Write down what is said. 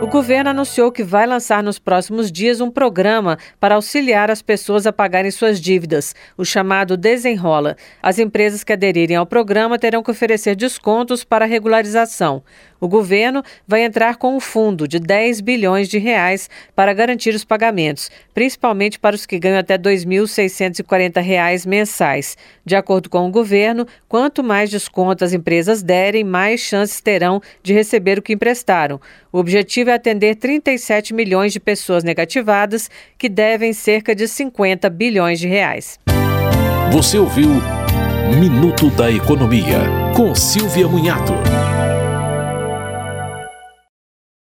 O governo anunciou que vai lançar nos próximos dias um programa para auxiliar as pessoas a pagarem suas dívidas, o chamado Desenrola. As empresas que aderirem ao programa terão que oferecer descontos para regularização. O governo vai entrar com um fundo de 10 bilhões de reais para garantir os pagamentos, principalmente para os que ganham até R$ 2.640 mensais. De acordo com o governo, quanto mais desconto as empresas derem, mais chances terão de receber o que emprestaram. O objetivo é atender 37 milhões de pessoas negativadas, que devem cerca de 50 bilhões de reais. Você ouviu Minuto da Economia, com Silvia Munhato.